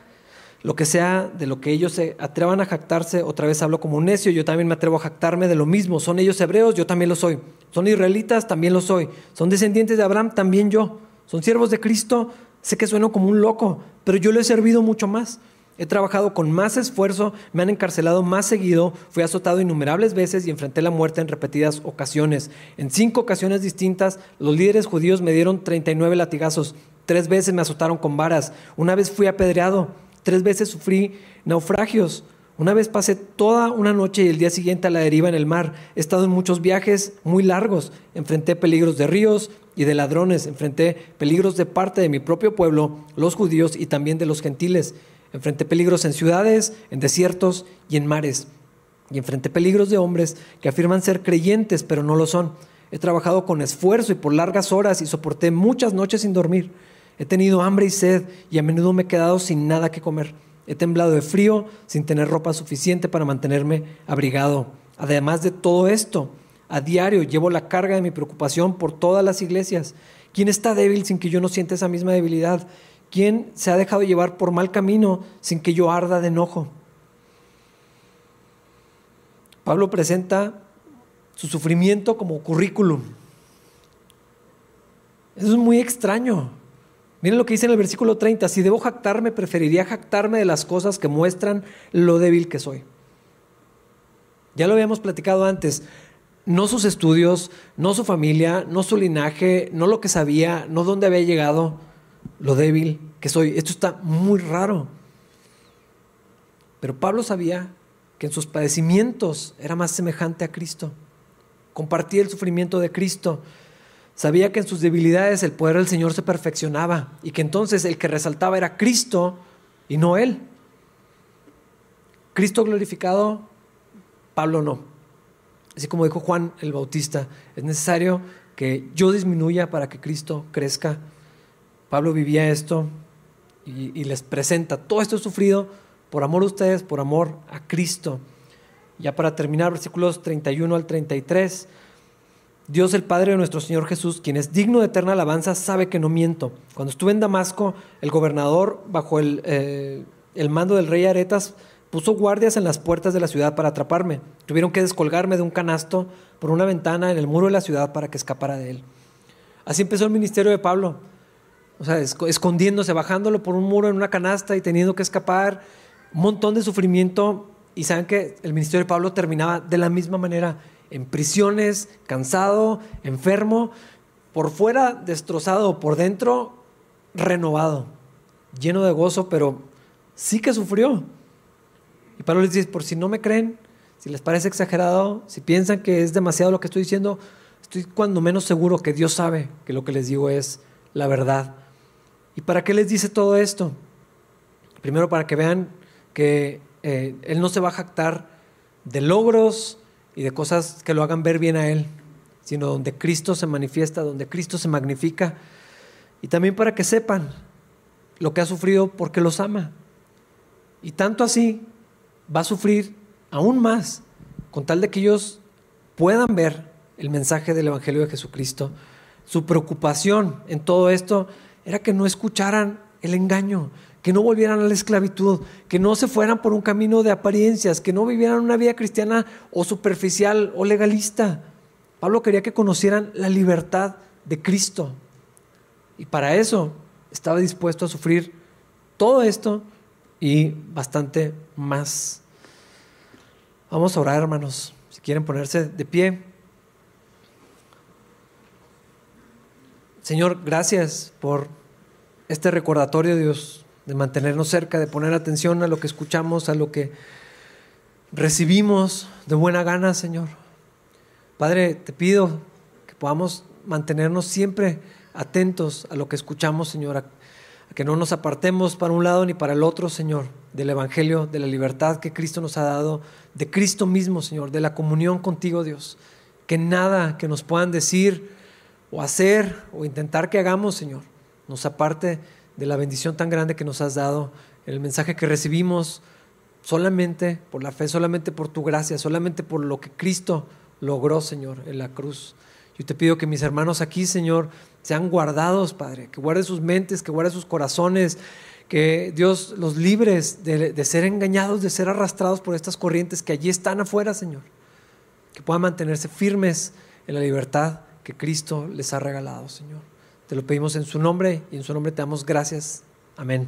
lo que sea de lo que ellos se atrevan a jactarse, otra vez hablo como un necio, yo también me atrevo a jactarme de lo mismo. Son ellos hebreos, yo también lo soy. Son israelitas, también lo soy. Son descendientes de Abraham, también yo. Son siervos de Cristo, sé que sueno como un loco, pero yo lo he servido mucho más. He trabajado con más esfuerzo, me han encarcelado más seguido, fui azotado innumerables veces y enfrenté la muerte en repetidas ocasiones. En cinco ocasiones distintas, los líderes judíos me dieron 39 latigazos. Tres veces me azotaron con varas. Una vez fui apedreado. Tres veces sufrí naufragios. Una vez pasé toda una noche y el día siguiente a la deriva en el mar. He estado en muchos viajes muy largos. Enfrenté peligros de ríos y de ladrones. Enfrenté peligros de parte de mi propio pueblo, los judíos y también de los gentiles. Enfrenté peligros en ciudades, en desiertos y en mares. Y enfrenté peligros de hombres que afirman ser creyentes, pero no lo son. He trabajado con esfuerzo y por largas horas y soporté muchas noches sin dormir. He tenido hambre y sed y a menudo me he quedado sin nada que comer. He temblado de frío sin tener ropa suficiente para mantenerme abrigado. Además de todo esto, a diario llevo la carga de mi preocupación por todas las iglesias. ¿Quién está débil sin que yo no sienta esa misma debilidad? ¿Quién se ha dejado llevar por mal camino sin que yo arda de enojo? Pablo presenta su sufrimiento como currículum. Eso es muy extraño. Miren lo que dice en el versículo 30, si debo jactarme, preferiría jactarme de las cosas que muestran lo débil que soy. Ya lo habíamos platicado antes, no sus estudios, no su familia, no su linaje, no lo que sabía, no dónde había llegado, lo débil que soy. Esto está muy raro. Pero Pablo sabía que en sus padecimientos era más semejante a Cristo. Compartía el sufrimiento de Cristo Sabía que en sus debilidades el poder del Señor se perfeccionaba y que entonces el que resaltaba era Cristo y no Él. Cristo glorificado Pablo no. Así como dijo Juan el Bautista, es necesario que yo disminuya para que Cristo crezca. Pablo vivía esto y, les presenta, todo esto sufrido por amor a ustedes, por amor a Cristo. Ya para terminar, versículos 31 al 33. Dios el Padre de nuestro Señor Jesús, quien es digno de eterna alabanza, sabe que no miento. Cuando estuve en Damasco, el gobernador, bajo el, eh, el mando del rey Aretas, puso guardias en las puertas de la ciudad para atraparme. Tuvieron que descolgarme de un canasto por una ventana en el muro de la ciudad para que escapara de él. Así empezó el ministerio de Pablo. O sea, escondiéndose, bajándolo por un muro en una canasta y teniendo que escapar. Un montón de sufrimiento. Y saben que el ministerio de Pablo terminaba de la misma manera en prisiones, cansado, enfermo, por fuera destrozado, por dentro renovado, lleno de gozo, pero sí que sufrió. Y Pablo les dice, por si no me creen, si les parece exagerado, si piensan que es demasiado lo que estoy diciendo, estoy cuando menos seguro que Dios sabe que lo que les digo es la verdad. ¿Y para qué les dice todo esto? Primero para que vean que eh, Él no se va a jactar de logros, y de cosas que lo hagan ver bien a Él, sino donde Cristo se manifiesta, donde Cristo se magnifica. Y también para que sepan lo que ha sufrido porque los ama. Y tanto así va a sufrir aún más con tal de que ellos puedan ver el mensaje del Evangelio de Jesucristo. Su preocupación en todo esto era que no escucharan el engaño, que no volvieran a la esclavitud, que no se fueran por un camino de apariencias, que no vivieran una vida cristiana o superficial o legalista. Pablo quería que conocieran la libertad de Cristo. Y para eso estaba dispuesto a sufrir todo esto y bastante más. Vamos a orar, hermanos. Si quieren ponerse de pie. Señor, gracias por este recordatorio, Dios de mantenernos cerca, de poner atención a lo que escuchamos, a lo que recibimos de buena gana, Señor. Padre, te pido que podamos mantenernos siempre atentos a lo que escuchamos, Señor, a, que no nos apartemos para un lado ni para el otro, Señor, del Evangelio, de la libertad que Cristo nos ha dado, de Cristo mismo, Señor, de la comunión contigo, Dios. Que nada que nos puedan decir o hacer o intentar que hagamos, Señor, nos aparte de la bendición tan grande que nos has dado, el mensaje que recibimos solamente por la fe, solamente por tu gracia, solamente por lo que Cristo logró, Señor, en la cruz. Yo te pido que mis hermanos aquí, Señor, sean guardados, Padre, que guarde sus mentes, que guarde sus corazones, que Dios los libres de, de, ser engañados, de ser arrastrados por estas corrientes que allí están afuera, Señor. Que puedan mantenerse firmes en la libertad que Cristo les ha regalado, Señor. Te lo pedimos en su nombre y en su nombre te damos gracias. Amén.